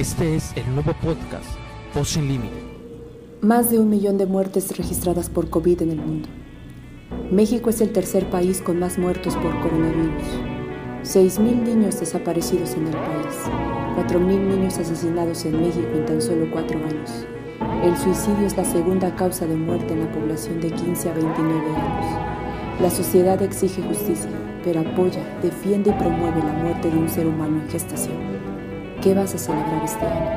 Este es el nuevo podcast, Voz Sin Límite. Más de un millón de muertes registradas por COVID en el mundo. México es el tercer país con más muertos por coronavirus. 6.000 niños desaparecidos en el país. 4.000 niños asesinados en México en tan solo cuatro años. El suicidio es la segunda causa de muerte en la población de 15 a 29 años. La sociedad exige justicia, pero apoya, defiende y promueve la muerte de un ser humano en gestación. ¿Qué vas a celebrar este año?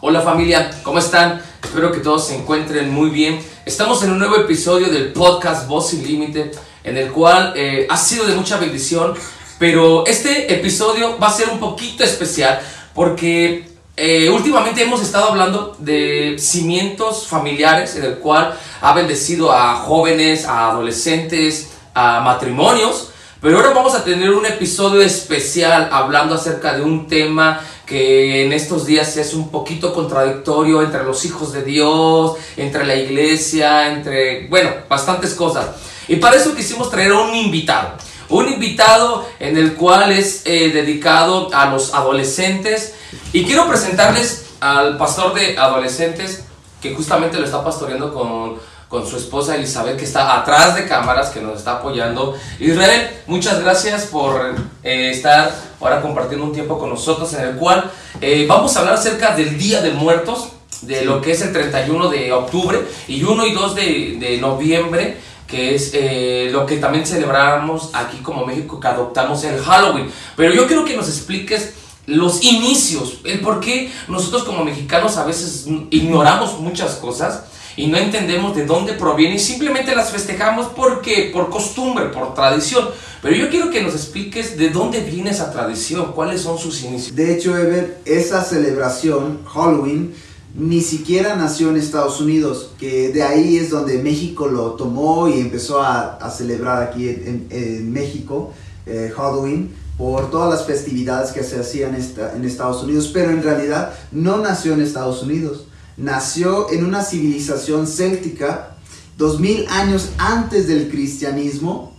Hola familia, ¿cómo están? Espero que todos se encuentren muy bien. Estamos en un nuevo episodio del podcast Voz Sin Límite, en el cual eh, ha sido de mucha bendición, pero este episodio va a ser un poquito especial porque eh, últimamente hemos estado hablando de cimientos familiares, en el cual ha bendecido a jóvenes, a adolescentes, a matrimonios, pero ahora vamos a tener un episodio especial hablando acerca de un tema que en estos días es un poquito contradictorio entre los hijos de Dios, entre la iglesia, entre, bueno, bastantes cosas. Y para eso quisimos traer a un invitado. Un invitado en el cual es eh, dedicado a los adolescentes. Y quiero presentarles al pastor de adolescentes que justamente lo está pastoreando con con su esposa Elizabeth, que está atrás de cámaras, que nos está apoyando. Israel, muchas gracias por eh, estar ahora compartiendo un tiempo con nosotros, en el cual eh, vamos a hablar acerca del Día de Muertos, de lo que es el 31 de octubre y 1 y 2 de, de noviembre que es eh, lo que también celebramos aquí como México, que adoptamos el Halloween. Pero yo quiero que nos expliques los inicios, el por qué nosotros como mexicanos a veces ignoramos muchas cosas y no entendemos de dónde proviene y simplemente las festejamos porque por costumbre, por tradición. Pero yo quiero que nos expliques de dónde viene esa tradición, cuáles son sus inicios. De hecho, Ever, esa celebración, Halloween, ni siquiera nació en Estados Unidos, que de ahí es donde México lo tomó y empezó a, celebrar aquí en, en México, eh, Halloween, por todas las festividades que se hacían en Estados Unidos, pero en realidad no nació en Estados Unidos nació en una civilización céltica dos mil años antes del cristianismo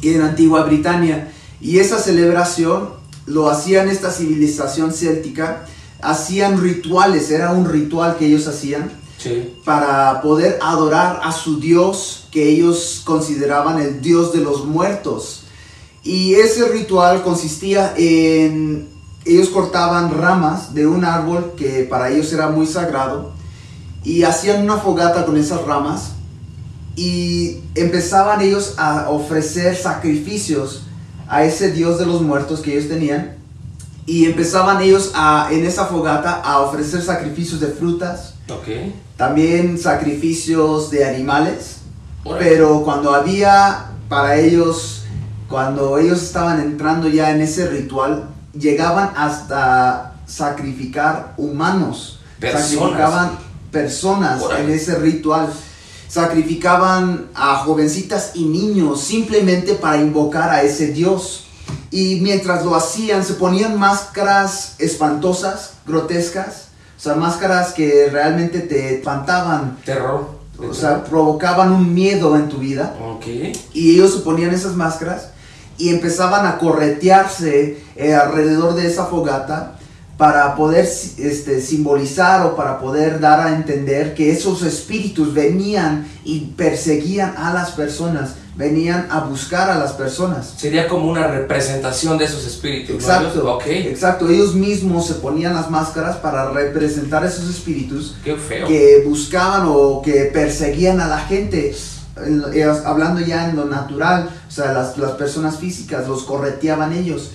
y en Antigua Britania. Y esa celebración lo hacían esta civilización céltica, hacían rituales, era un ritual que ellos hacían para poder adorar a su dios que ellos consideraban el dios de los muertos. Y ese ritual consistía en ellos cortaban ramas de un árbol que para ellos era muy sagrado y hacían una fogata con esas ramas y empezaban ellos a ofrecer sacrificios a ese dios de los muertos que ellos tenían y empezaban ellos a, en esa fogata a ofrecer sacrificios de frutas, también sacrificios de animales, pero cuando había para ellos, cuando ellos estaban entrando ya en ese ritual, llegaban hasta sacrificar humanos. Sacrificaban personas en ese ritual. Sacrificaban a jovencitas y niños simplemente para invocar a ese Dios. Y mientras lo hacían, se ponían máscaras espantosas, grotescas. O sea, máscaras que realmente te espantaban. Terror. O sea, provocaban un miedo en tu vida. Y ellos se ponían esas máscaras y empezaban a corretearse eh, alrededor de esa fogata para poder este, simbolizar o para poder dar a entender que esos espíritus venían y perseguían a las personas, venían a buscar a las personas. Sería como una representación de esos espíritus. Exacto, exacto. Ellos mismos se ponían las máscaras para representar esos espíritus que buscaban o que perseguían a la gente hablando ya en lo natural, o sea, las, las personas físicas los correteaban ellos.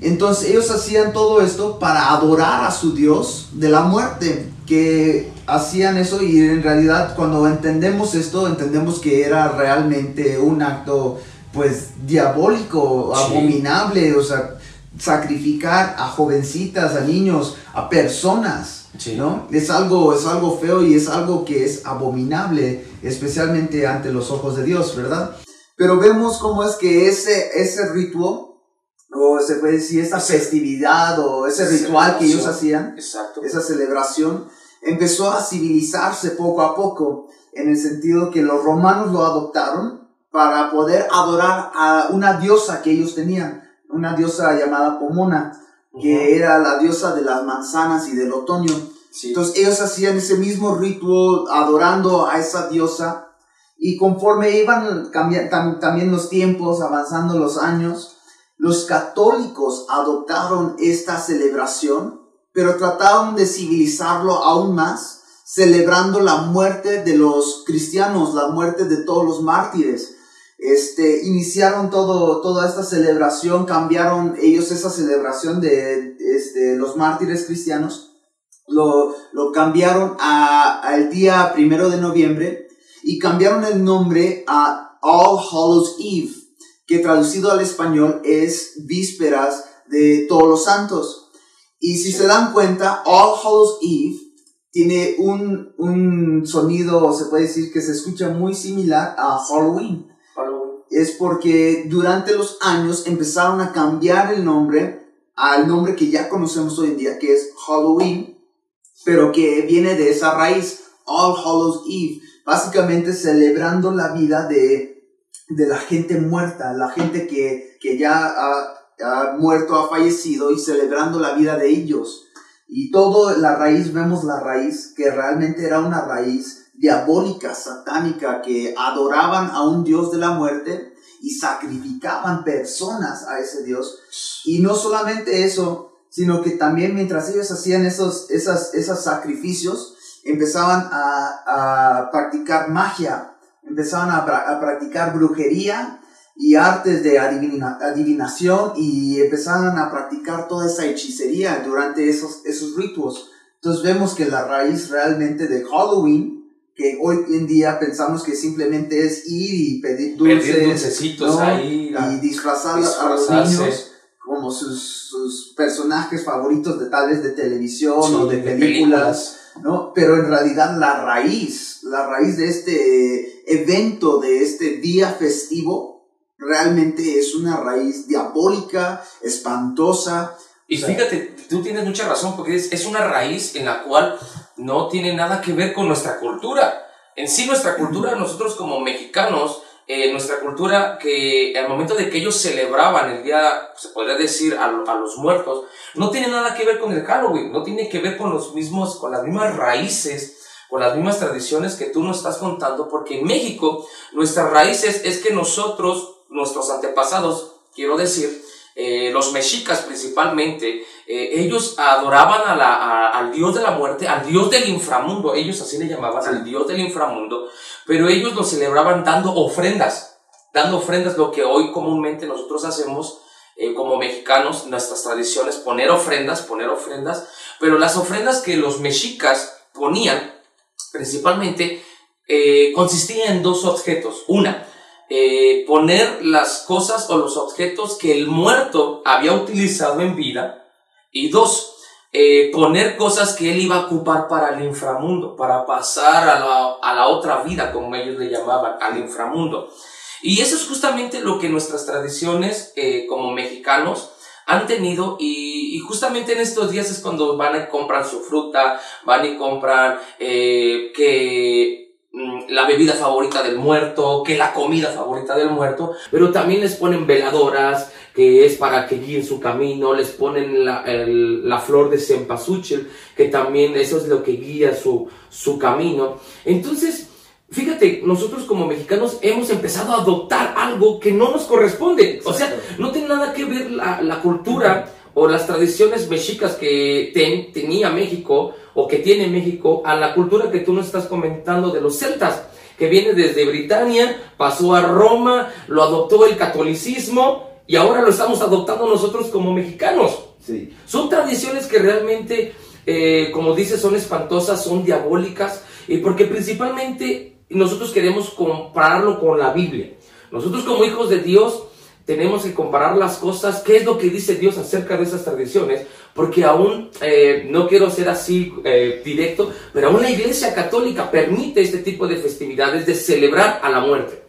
Entonces ellos hacían todo esto para adorar a su Dios de la muerte, que hacían eso y en realidad cuando entendemos esto, entendemos que era realmente un acto pues diabólico, abominable, o sea, sacrificar a jovencitas, a niños, a personas. ¿no? Es algo, es algo feo y es algo que es abominable, especialmente ante los ojos de Dios, ¿verdad? Pero vemos cómo es que ese, ese ritual, o se puede decir esa festividad o ese ritual que ellos hacían, esa celebración, empezó a civilizarse poco a poco, en el sentido que los romanos lo adoptaron para poder adorar a una diosa que ellos tenían, una diosa llamada Pomona, que era la diosa de las manzanas y del otoño. Entonces ellos hacían ese mismo ritual adorando a esa diosa y conforme iban cambiando también los tiempos, avanzando los años, los católicos adoptaron esta celebración, pero trataron de civilizarlo aún más, celebrando la muerte de los cristianos, la muerte de todos los mártires. Este, iniciaron todo, toda esta celebración, cambiaron ellos esa celebración de este, los mártires cristianos, lo, lo cambiaron al día primero de noviembre y cambiaron el nombre a All Hallows Eve que traducido al español es vísperas de todos los santos. Y si se dan cuenta, All Hallows Eve tiene un, un sonido, se puede decir que se escucha muy similar a Halloween. Es porque durante los años empezaron a cambiar el nombre al nombre que ya conocemos hoy en día, que es Halloween, pero que viene de esa raíz, All Hallows Eve, básicamente celebrando la vida de de la gente muerta, la gente que, ya ha, ha, muerto, ha fallecido y celebrando la vida de ellos. Y todo la raíz, vemos la raíz, que realmente era una raíz diabólica, satánica, que adoraban a un Dios de la muerte y sacrificaban personas a ese Dios. Y no solamente eso, sino que también mientras ellos hacían esos, esas, esos sacrificios, empezaban a, a practicar magia, empezaron a, practicar brujería y artes de adivinación y empezaron a practicar toda esa hechicería durante esos, esos ritos. Entonces vemos que la raíz realmente de Halloween, que hoy en día pensamos que simplemente es ir y pedir dulces, y disfrazar a los niños como sus, sus, personajes favoritos de tal vez de televisión o de películas ¿no? Pero en realidad la raíz, la raíz de este evento, de este día festivo, realmente es una raíz diabólica, espantosa. Y fíjate, tú tienes mucha razón, porque es, es una raíz en la cual no tiene nada que ver con nuestra cultura. En sí, nuestra cultura, nosotros como mexicanos, eh, nuestra cultura que al momento de que ellos celebraban el día, se podría decir, a, a, los muertos, no tiene nada que ver con el Halloween, no tiene que ver con los mismos, con las mismas raíces, con las mismas tradiciones que tú nos estás contando, porque en México nuestras raíces es que nosotros, nuestros antepasados, quiero decir, eh, los mexicas principalmente, eh, ellos adoraban a la, al dios de la muerte, al dios del inframundo, ellos así le llamaban, al dios del inframundo, pero ellos lo celebraban dando ofrendas, dando ofrendas, lo que hoy comúnmente nosotros hacemos eh, como mexicanos, nuestras tradiciones, poner ofrendas, poner ofrendas, pero las ofrendas que los mexicas ponían, principalmente, consistían en dos objetos. Una, eh, poner las cosas o los objetos que el muerto había utilizado en vida. Y dos, eh, poner cosas que él iba a ocupar para el inframundo, para pasar a la, a la otra vida, como ellos le llamaban, al inframundo. Y eso es justamente lo que nuestras tradiciones eh, como mexicanos han tenido y, justamente en estos días es cuando van y compran su fruta, van y compran eh, que la bebida favorita del muerto, que la comida favorita del muerto, pero también les ponen veladoras, que es para que guíen su camino, les ponen la, la flor de cempasúchil, que también eso es lo que guía su, su camino. Entonces, fíjate, nosotros como mexicanos hemos empezado a adoptar algo que no nos corresponde. O sea, no tiene nada que ver la, la cultura o las tradiciones mexicas que tenía México o que tiene México a la cultura que tú nos estás comentando de los celtas, que viene desde Britania, pasó a Roma, lo adoptó el catolicismo y ahora lo estamos adoptando nosotros como mexicanos. Sí. Son tradiciones que realmente, eh, como dices, son espantosas, son diabólicas, y porque principalmente nosotros queremos compararlo con la Biblia. Nosotros como hijos de Dios tenemos que comparar las cosas, qué es lo que dice Dios acerca de esas tradiciones, porque aún, eh, no quiero ser así eh, directo, pero aún la Iglesia Católica permite este tipo de festividades de celebrar a la muerte.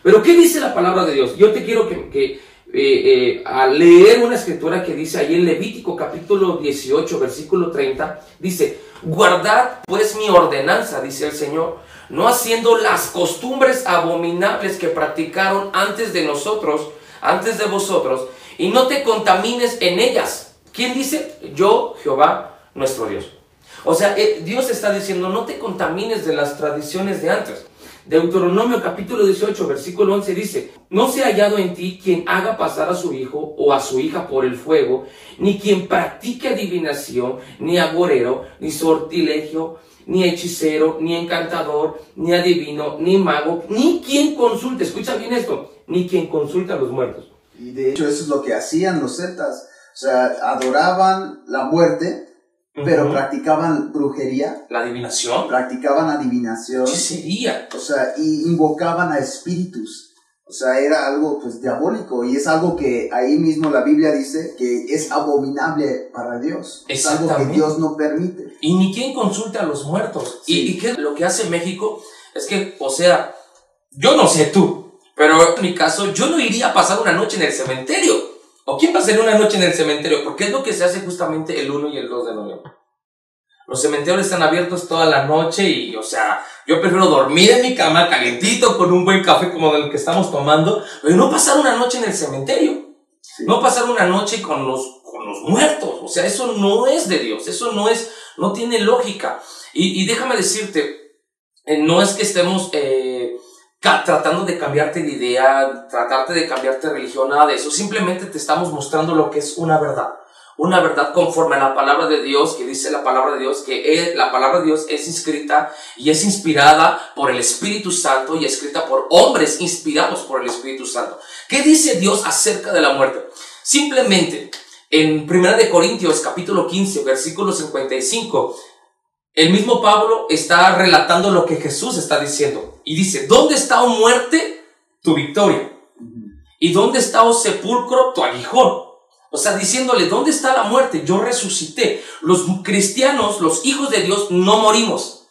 Pero ¿qué dice la palabra de Dios? Yo te quiero que, que eh, leer una escritura que dice ahí en Levítico capítulo 18, versículo 30, dice, guardad pues mi ordenanza, dice el Señor, no haciendo las costumbres abominables que practicaron antes de nosotros, antes de vosotros, y no te contamines en ellas. ¿Quién dice? Yo, Jehová, nuestro Dios. O sea, eh, Dios está diciendo, no te contamines de las tradiciones de antes. Deuteronomio capítulo 18, versículo 11 dice, no se ha hallado en ti quien haga pasar a su hijo o a su hija por el fuego, ni quien practique adivinación, ni agorero, ni sortilegio, ni hechicero, ni encantador, ni adivino, ni mago, ni quien consulte, escucha bien esto, ni quien consulte a los muertos. Y de hecho eso es lo que hacían los celtas. O sea, adoraban la muerte, pero practicaban brujería, La adivinación. practicaban adivinación, Hechicería. o sea, y invocaban a espíritus. O sea, era algo pues diabólico y es algo que ahí mismo la Biblia dice que es abominable para Dios. Es algo que. Dios no permite. Y ni quien consulte a los muertos. Sí. Y, y que lo que hace México es que, o sea, yo no sé tú, pero en mi caso, yo no iría a pasar una noche en el cementerio. ¿O quién pasaría una noche en el cementerio? Porque es lo que se hace justamente el 1 y el 2 de noviembre. Los cementerios están abiertos toda la noche y, o sea, yo prefiero dormir en mi cama calientito con un buen café como el que estamos tomando, pero no pasar una noche en el cementerio. Sí. No pasar una noche con los, con los muertos. O sea, eso no es de Dios. Eso no es, no tiene lógica. Y, y déjame decirte, eh, no es que estemos eh, tratando de cambiarte de idea, tratarte de cambiarte de religión, nada de eso. Simplemente te estamos mostrando lo que es una verdad. Una verdad conforme a la palabra de Dios, que dice la palabra de Dios, que es- la palabra de Dios es inscrita y es inspirada por el Espíritu Santo y escrita por hombres inspirados por el Espíritu Santo. ¿Qué dice Dios acerca de la muerte? Simplemente, en 1 de Corintios capítulo 15, versículo 55, el mismo Pablo está relatando lo que Jesús está diciendo. Y dice, ¿dónde está, oh muerte, tu victoria? ¿Y dónde está, oh sepulcro, tu aguijón? O sea, diciéndole, ¿dónde está la muerte? Yo resucité. Los cristianos, los hijos de Dios, no morimos.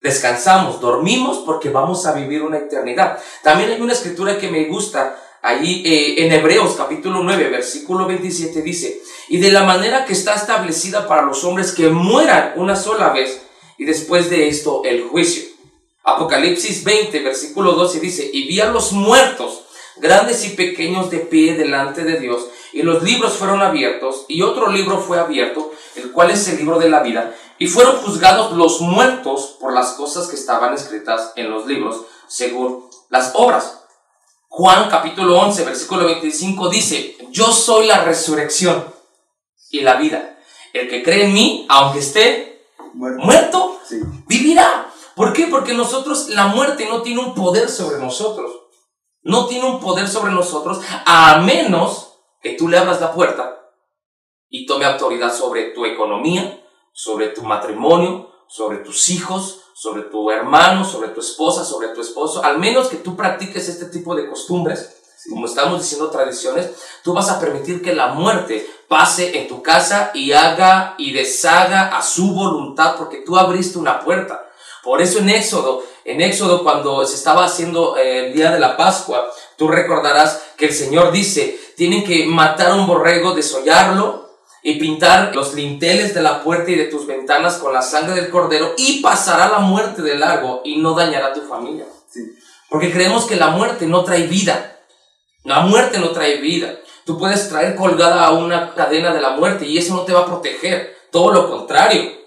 Descansamos, dormimos porque vamos a vivir una eternidad. También hay una escritura que me gusta. Ahí eh, en Hebreos capítulo 9, versículo 27 dice, y de la manera que está establecida para los hombres que mueran una sola vez y después de esto el juicio. Apocalipsis 20, versículo 12 dice, y vi a los muertos, grandes y pequeños de pie delante de Dios, y los libros fueron abiertos, y otro libro fue abierto, el cual es el libro de la vida, y fueron juzgados los muertos por las cosas que estaban escritas en los libros, según las obras. Juan capítulo 11, versículo 25 dice, yo soy la resurrección y la vida. El que cree en mí, aunque esté Muerto. muerto, Sí. vivirá. ¿Por qué? Porque nosotros, la muerte no tiene un poder sobre nosotros. No tiene un poder sobre nosotros a menos que tú le abras la puerta y tome autoridad sobre tu economía, sobre tu matrimonio, sobre tus hijos, sobre tu hermano, sobre tu esposa, sobre tu esposo. Al menos que tú practiques este tipo de costumbres, como estamos diciendo tradiciones, tú vas a permitir que la muerte pase en tu casa y haga y deshaga a su voluntad porque tú abriste una puerta. Por eso en Éxodo, en Éxodo cuando se estaba haciendo eh, el día de la Pascua, tú recordarás que el Señor dice, tienen que matar un borrego, desollarlo y pintar los linteles de la puerta y de tus ventanas con la sangre del cordero y pasará la muerte del lago y no dañará a tu familia. Sí. Porque creemos que la muerte no trae vida. La muerte no trae vida. Tú puedes traer colgada a una cadena de la muerte y eso no te va a proteger. Todo lo contrario.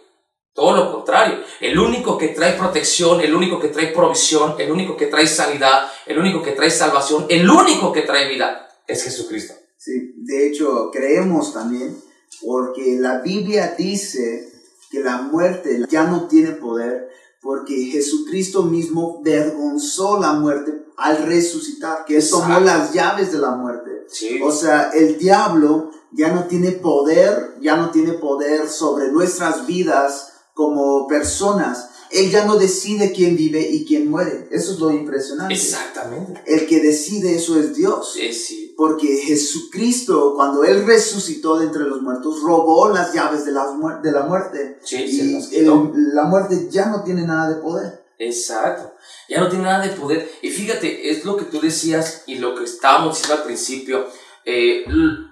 Todo lo contrario. El único que trae protección, el único que trae provisión, el único que trae sanidad, el único que trae salvación, el único que trae vida es Jesucristo. Sí, de hecho creemos también porque la Biblia dice que la muerte ya no tiene poder porque Jesucristo mismo vergonzó la muerte al resucitar, que tomó las llaves de la muerte. Sí. O sea, el diablo ya no tiene poder, ya no tiene poder sobre nuestras vidas como personas. Él ya no decide quién vive y quién muere. Eso es lo impresionante. Exactamente. El que decide eso es Dios. Sí, sí. Porque Jesucristo, cuando Él resucitó de entre los muertos, robó las llaves de la, muer- de la muerte. Sí, y el- la muerte ya no tiene nada de poder. Exacto. Ya no tiene nada de poder. Y fíjate, es lo que tú decías y lo que estábamos diciendo al principio. Eh,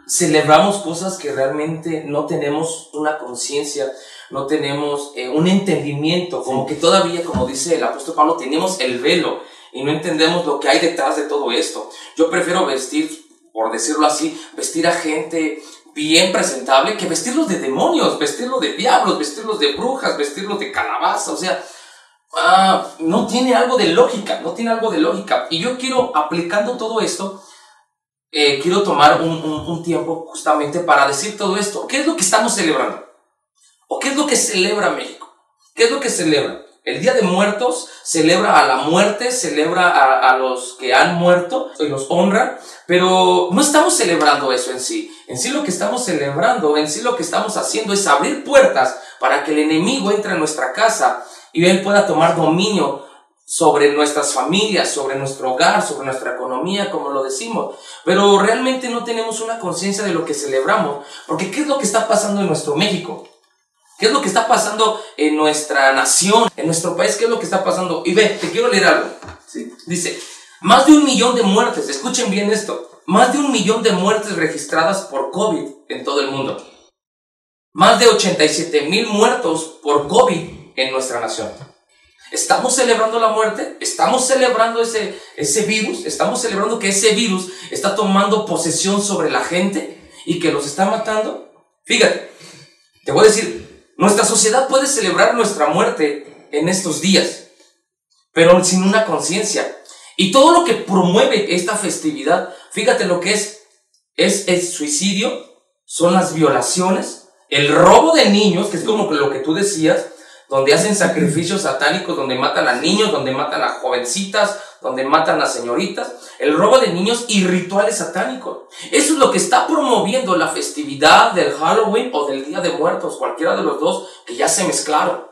celebramos cosas que realmente no tenemos una conciencia, no tenemos eh, un entendimiento, como que todavía, como dice el apóstol Pablo, tenemos el velo y no entendemos lo que hay detrás de todo esto. Yo prefiero vestir por decirlo así, vestir a gente bien presentable que vestirlos de demonios, vestirlos de diablos, vestirlos de brujas, vestirlos de calabaza, o sea, ah, no tiene algo de lógica, no tiene algo de lógica. Y yo quiero, aplicando todo esto, eh, quiero tomar un, un, tiempo justamente para decir todo esto. ¿Qué es lo que estamos celebrando? ¿O qué es lo que celebra México? ¿Qué es lo que celebra? El Día de Muertos celebra a la muerte, celebra a, los que han muerto y los honra, pero no estamos celebrando eso en sí. En sí lo que estamos celebrando, en sí lo que estamos haciendo es abrir puertas para que el enemigo entre a nuestra casa y él pueda tomar dominio sobre nuestras familias, sobre nuestro hogar, sobre nuestra economía, como lo decimos. Pero realmente no tenemos una conciencia de lo que celebramos, porque ¿qué es lo que está pasando en nuestro México? ¿Qué es lo que está pasando en nuestra nación, en nuestro país? ¿Qué es lo que está pasando? Y ve, te quiero leer algo. Dice, más de un millón de muertes, escuchen bien esto, más de un millón de muertes registradas por COVID en todo el mundo. Más de 87 mil muertos por COVID en nuestra nación. Estamos celebrando la muerte, estamos celebrando ese, ese virus, estamos celebrando que ese virus está tomando posesión sobre la gente y que los está matando. Fíjate, te voy a decir, nuestra sociedad puede celebrar nuestra muerte en estos días, pero sin una conciencia. Y todo lo que promueve esta festividad, fíjate lo que es, es el suicidio, son las violaciones, el robo de niños, que es como lo que tú decías, donde hacen sacrificios satánicos, donde matan a niños, donde matan a jovencitas, donde matan a señoritas, el robo de niños y rituales satánicos. Eso es lo que está promoviendo la festividad del Halloween o del Día de Muertos, cualquiera de los dos que ya se mezclaron.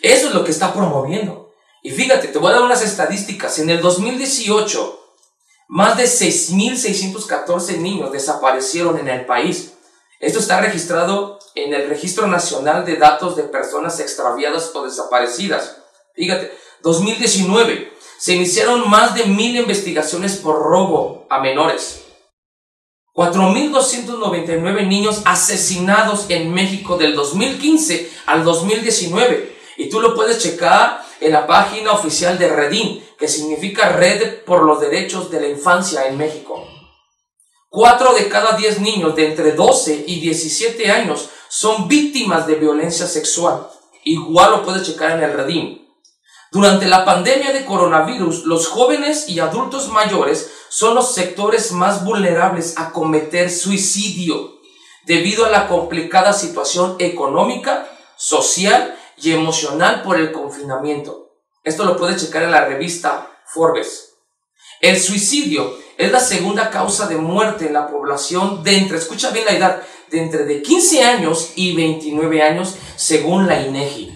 Eso es lo que está promoviendo. Y fíjate, te voy a dar unas estadísticas. En el 2018, más de 6.614 niños desaparecieron en el país. Esto está registrado en el Registro Nacional de Datos de Personas Extraviadas o Desaparecidas. Fíjate, 2019 se iniciaron más de mil investigaciones por robo a menores. 4.299 niños asesinados en México del 2015 al 2019. Y tú lo puedes checar en la página oficial de Redim, que significa Red por los Derechos de la Infancia en México. Cuatro de cada diez niños de entre 12 y 17 años son víctimas de violencia sexual. Igual lo puedes checar en el Redim. Durante la pandemia de coronavirus, los jóvenes y adultos mayores son los sectores más vulnerables a cometer suicidio debido a la complicada situación económica, social y emocional por el confinamiento. Esto lo puedes checar en la revista Forbes. El suicidio es la segunda causa de muerte en la población de entre, escucha bien la edad, de entre de 15 años y 29 años según la INEGI.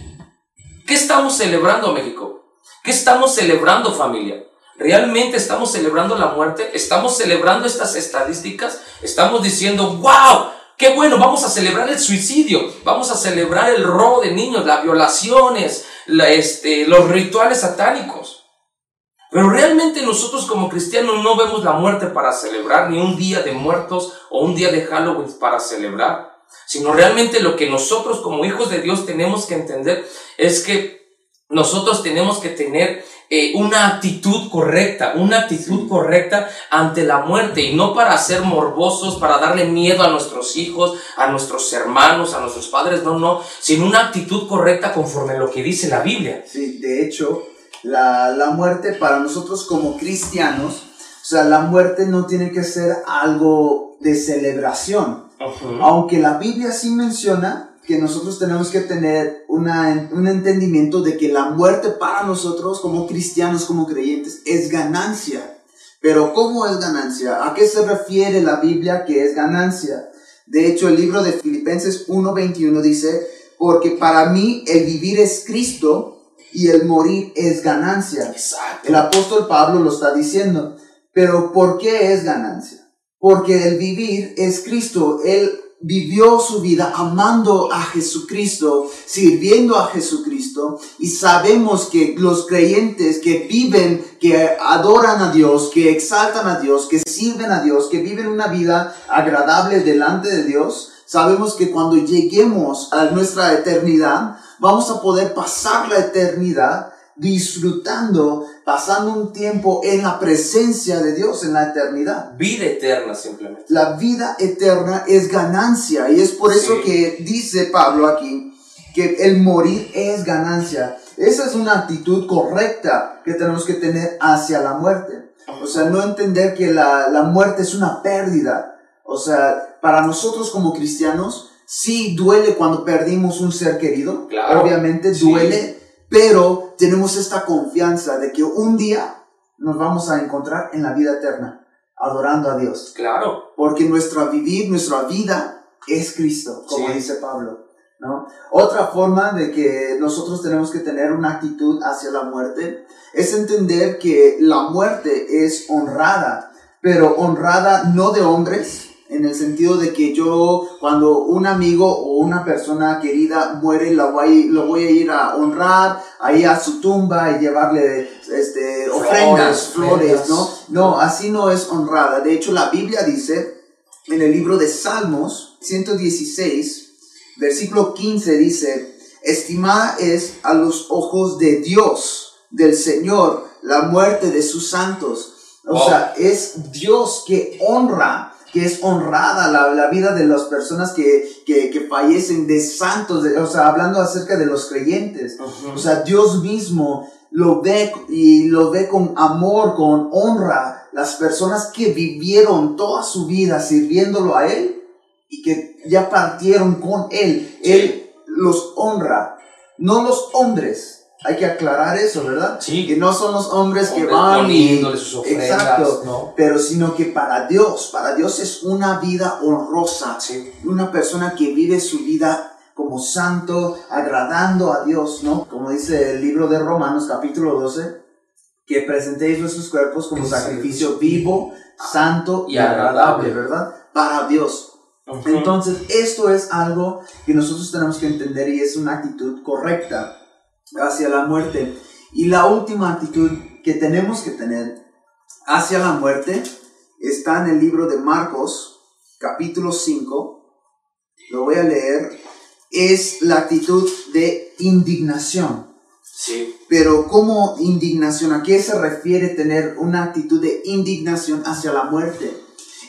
¿Qué estamos celebrando México? ¿Qué estamos celebrando familia? ¿Realmente estamos celebrando la muerte? ¿Estamos celebrando estas estadísticas? ¿Estamos diciendo, wow, qué bueno, vamos a celebrar el suicidio, vamos a celebrar el robo de niños, las violaciones, este, los rituales satánicos? Pero realmente nosotros como cristianos no vemos la muerte para celebrar, ni un día de muertos o un día de Halloween para celebrar, sino realmente lo que nosotros como hijos de Dios tenemos que entender es que nosotros tenemos que tener eh, una actitud correcta, una actitud correcta ante la muerte y no para ser morbosos, para darle miedo a nuestros hijos, a nuestros hermanos, a nuestros padres, no, no, sino una actitud correcta conforme a lo que dice la Biblia. Sí, de hecho, la, la muerte para nosotros como cristianos, o sea, la muerte no tiene que ser algo de celebración. Aunque la Biblia sí menciona que nosotros tenemos que tener una, un entendimiento de que la muerte para nosotros como cristianos, como creyentes, es ganancia. Pero ¿cómo es ganancia? ¿A qué se refiere la Biblia que es ganancia? De hecho, el libro de Filipenses 1.21 dice, porque para mí el vivir es Cristo y el morir es ganancia. El apóstol Pablo lo está diciendo. Pero ¿por qué es ganancia? Porque el vivir es Cristo. Él vivió su vida amando a Jesucristo, sirviendo a Jesucristo, y sabemos que los creyentes que viven, que adoran a Dios, que exaltan a Dios, que sirven a Dios, que viven una vida agradable delante de Dios, sabemos que cuando lleguemos a nuestra eternidad, vamos a poder pasar la eternidad disfrutando, pasando un tiempo en la presencia de Dios en la eternidad. Vida eterna simplemente. La vida eterna es ganancia y es por eso Sí. que dice Pablo aquí que el morir es ganancia. Esa es una actitud correcta que tenemos que tener hacia la muerte. O sea, no entender que la, la muerte es una pérdida. O sea, para nosotros como cristianos, sí duele cuando perdimos un ser querido. Claro. Obviamente Sí. duele, pero tenemos esta confianza de que un día nos vamos a encontrar en la vida eterna, adorando a Dios. Claro. Porque nuestra vivir, nuestra vida es Cristo, como Sí. dice Pablo. ¿no? Otra forma de que nosotros tenemos que tener una actitud hacia la muerte es entender que la muerte es honrada, pero honrada no de hombres, en el sentido de que yo cuando un amigo o una persona querida muere, la voy, lo voy a ir a honrar ahí a su tumba y llevarle este, ofrendas, flores, ofrendas. ¿no? No, así no es honrada. De hecho, la Biblia dice en el libro de Salmos 116, versículo 15 dice, estimada es a los ojos de Dios, del Señor, la muerte de sus santos. O Wow. sea, es Dios que honra, que es honrada la, la vida de las personas que, que, que fallecen, de santos, de- o sea, hablando acerca de los creyentes. Ujú. O sea, Dios mismo lo ve y lo ve con amor, con honra, las personas que vivieron toda su vida sirviéndolo a Él y que ya partieron con Él. Sí. Él los honra, no los hombres. Hay que aclarar eso, ¿verdad? Sí. Que no son los hombres que Hombres van y... sus ofrendas, Exacto. ¿no? Pero sino que para Dios, para Dios es una vida honrosa Sí. una persona que vive su vida como santo, agradando a Dios, ¿no? Como dice el libro de Romanos capítulo 12, que presentéis vuestros cuerpos como Sí. sacrificio vivo, santo y Y agradable. agradable, ¿verdad? Para Dios. Entonces, esto es algo que nosotros tenemos que entender y es una actitud correcta hacia la muerte. Y la última actitud que tenemos que tener hacia la muerte está en el libro de Marcos, capítulo 5. Lo voy a leer. Es la actitud de indignación. Sí. Pero ¿cómo indignación? ¿A qué se refiere tener una actitud de indignación hacia la muerte?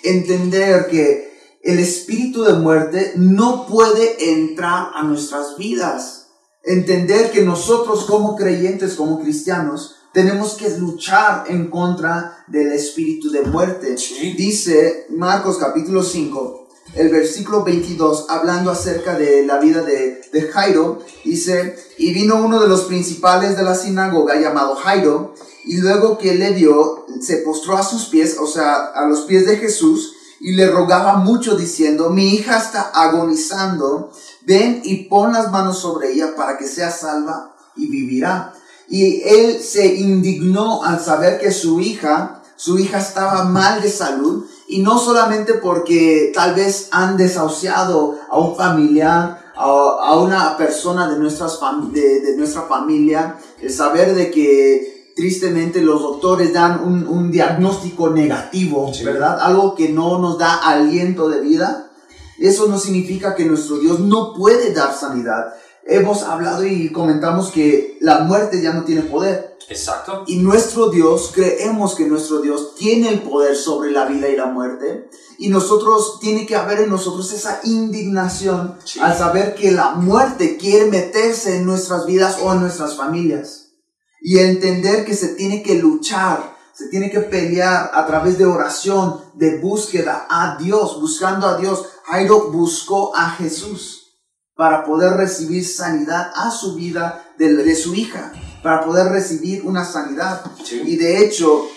Entender que el espíritu de muerte no puede entrar a nuestras vidas. Entender que nosotros como creyentes, como cristianos, tenemos que luchar en contra del espíritu de muerte. Sí. Dice Marcos capítulo 5, el versículo 22, hablando acerca de la vida de, de Jairo, dice, y vino uno de los principales de la sinagoga llamado Jairo, y luego que le vio, se postró a sus pies, o sea, a los pies de Jesús, y le rogaba mucho diciendo, mi hija está agonizando, ven y pon las manos sobre ella para que sea salva y vivirá. Y él se indignó al saber que su hija, su hija estaba mal de salud, y no solamente porque tal vez han desahuciado a un familiar, a, a una persona de, nuestras de, de nuestra familia, el saber de que tristemente los doctores dan un, un diagnóstico negativo, Sí. ¿verdad? Algo que no nos da aliento de vida. Eso no significa que nuestro Dios no puede dar sanidad. Hemos hablado y comentamos que la muerte ya no tiene poder. Exacto. Y nuestro Dios, creemos que nuestro Dios tiene el poder sobre la vida y la muerte. Y nosotros, tiene que haber en nosotros esa indignación Sí. al saber que la muerte quiere meterse en nuestras vidas o en nuestras familias. Y entender que se tiene que luchar, se tiene que pelear a través de oración, de búsqueda a Dios, buscando a Dios. Jairo buscó a Jesús para poder recibir sanidad a su vida de, de su hija, para poder recibir una sanidad. Sí. Y de hecho,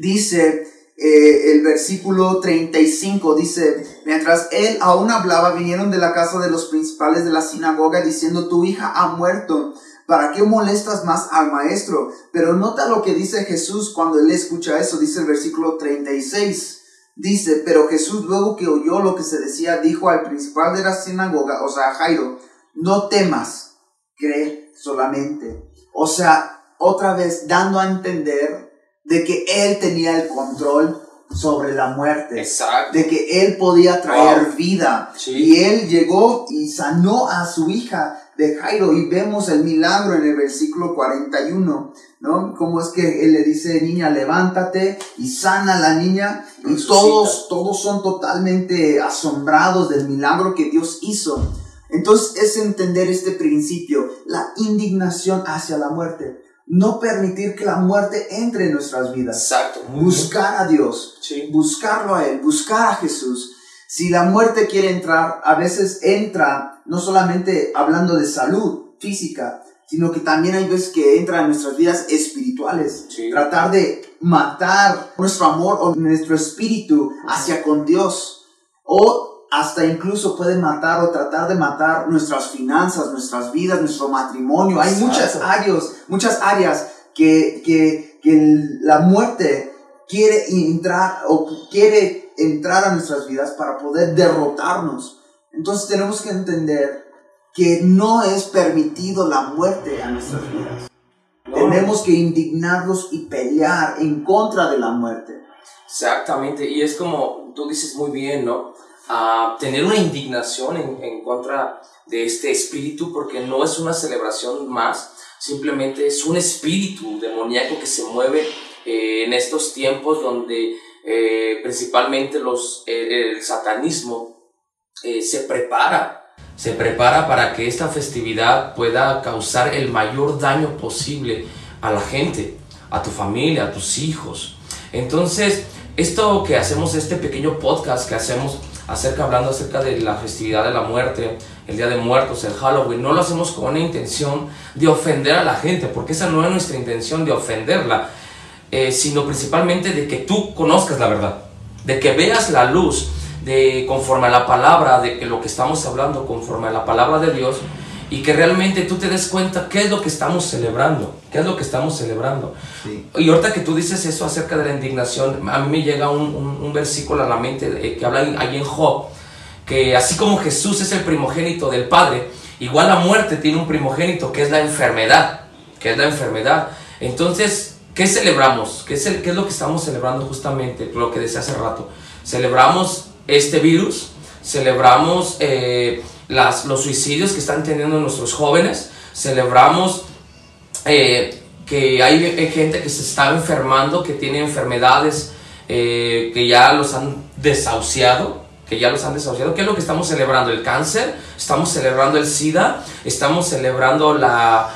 dice eh, el versículo 35, dice, mientras él aún hablaba, vinieron de la casa de los principales de la sinagoga diciendo, tu hija ha muerto. ¿Para qué molestas más al maestro? Pero nota lo que dice Jesús cuando él escucha eso, dice el versículo 36. Dice, pero Jesús luego que oyó lo que se decía, dijo al principal de la sinagoga, o sea, Jairo, no temas, cree solamente. O sea, otra vez dando a entender de que él tenía el control sobre la muerte, Exacto. de que él podía traer Wow. vida. Sí. Y él llegó y sanó a su hija de Jairo y vemos el milagro en el versículo 41, ¿no? Como es que él le dice, niña, levántate y sana a la niña y todos, todos son totalmente asombrados del milagro que Dios hizo. Entonces es entender este principio, la indignación hacia la muerte. No permitir que la muerte entre en nuestras vidas. Exacto. Buscar a Dios, Sí. buscarlo a Él, buscar a Jesús. Si la muerte quiere entrar, a veces entra no solamente hablando de salud física, sino que también hay veces que entra en nuestras vidas espirituales. Sí. Tratar de matar nuestro amor o nuestro espíritu hacia con Dios. O hasta incluso puede matar o tratar de matar nuestras finanzas, nuestras vidas, nuestro matrimonio. Hay muchas áreas, muchas áreas que, que, que la muerte quiere entrar o quiere entrar a nuestras vidas para poder derrotarnos. Entonces tenemos que entender que no es permitido la muerte a nuestras vidas. No. Tenemos que indignarnos y pelear en contra de la muerte. Exactamente, y es como tú dices muy bien, ¿no? A tener una indignación en, en contra de este espíritu, porque no es una celebración más, simplemente es un espíritu demoníaco que se mueve eh, en estos tiempos donde eh, principalmente los, eh, el satanismo eh, se prepara, se prepara para que esta festividad pueda causar el mayor daño posible a la gente, a tu familia, a tus hijos. Entonces, esto que hacemos, este pequeño podcast que hacemos acerca, hablando acerca de la festividad de la muerte, el Día de Muertos, el Halloween, no lo hacemos con una intención de ofender a la gente, porque esa no es nuestra intención de ofenderla, eh, sino principalmente de que tú conozcas la verdad, de que veas la luz, de conforme a la palabra, de que lo que estamos hablando conforme a la palabra de Dios, y que realmente tú te des cuenta qué es lo que estamos celebrando, qué es lo que estamos celebrando. Sí. Y ahorita que tú dices eso acerca de la indignación, a mí me llega un, un- un versículo a la mente eh, que habla ahí- ahí en Job, que así como Jesús es el primogénito del Padre, igual la muerte tiene un primogénito que es la enfermedad, que es la enfermedad. Entonces, ¿qué celebramos? ¿Qué es, el- qué es lo que estamos celebrando justamente? Lo que decía hace rato. Celebramos este virus, celebramos eh, las, los suicidios que están teniendo nuestros jóvenes, celebramos eh, que hay eh, gente que se está enfermando, que tiene enfermedades que ya los han desahuciado, que ya los han desahuciado. ¿Qué es lo que estamos celebrando? ¿El cáncer? ¿Estamos celebrando el SIDA? ¿Estamos celebrando la...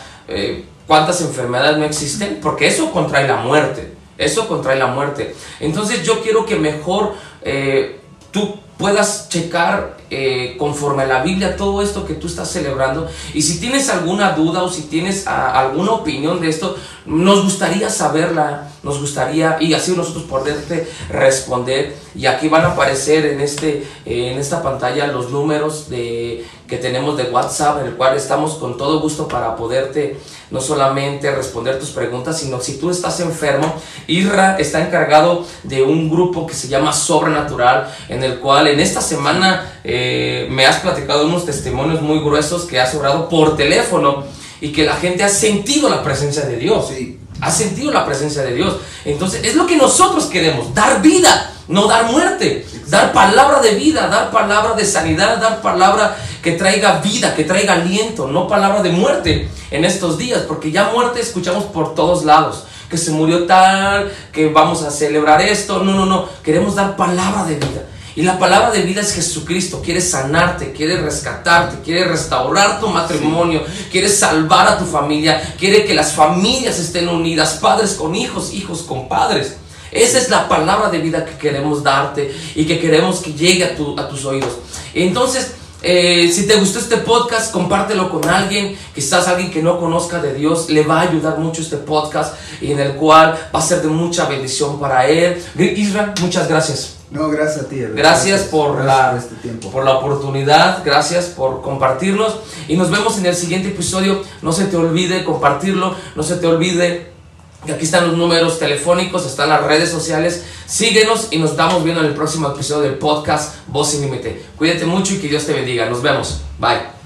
cuántas enfermedades no existen? Porque eso contrae la muerte. Eso contrae la muerte. Entonces yo quiero que mejor tú puedas checar eh, conforme a la Biblia todo esto que tú estás celebrando. Y si tienes alguna duda o si tienes ah, alguna opinión de esto, nos gustaría saberla, nos gustaría, y así nosotros poderte responder. Y aquí van a aparecer en, este, en esta pantalla los números de, que tenemos de WhatsApp, en el cual estamos con todo gusto para poderte no solamente responder tus preguntas, sino si tú estás enfermo, Isra está encargado de un grupo que se llama Sobrenatural, en el cual en esta semana eh, me has platicado unos testimonios muy gruesos que has orado por teléfono y que la gente ha sentido la presencia de Dios. Sí. Ha sentido la presencia de Dios. Entonces es lo que nosotros queremos, dar vida, no dar muerte, dar palabra de vida, dar palabra de sanidad, dar palabra que traiga vida, que traiga aliento, no palabra de muerte en estos días, porque ya muerte escuchamos por todos lados, que se murió tal, que vamos a celebrar esto, no, no, no, queremos dar palabra de vida. Y la palabra de vida es Jesucristo. Quiere sanarte, quiere rescatarte, quiere restaurar tu matrimonio, quiere salvar a tu familia, quiere que las familias estén unidas, padres con hijos, hijos con padres. Esa es la palabra de vida que queremos darte y que queremos que llegue a, tu- a tus oídos. Entonces, eh, si te gustó este podcast, compártelo con alguien, quizás alguien que no conozca de Dios, le va a ayudar mucho este podcast y en el cual va a ser de mucha bendición para él. Israel, muchas gracias. No, gracias a ti. Gracias por Gracias la, por este tiempo. por la oportunidad, gracias por compartirnos y nos vemos en el siguiente episodio. No se te olvide compartirlo, no se te olvide aquí están los números telefónicos, están las redes sociales. Síguenos y nos estamos viendo en el próximo episodio del podcast Voz Sin Límite. Cuídate mucho y que Dios te bendiga. Nos vemos. Bye.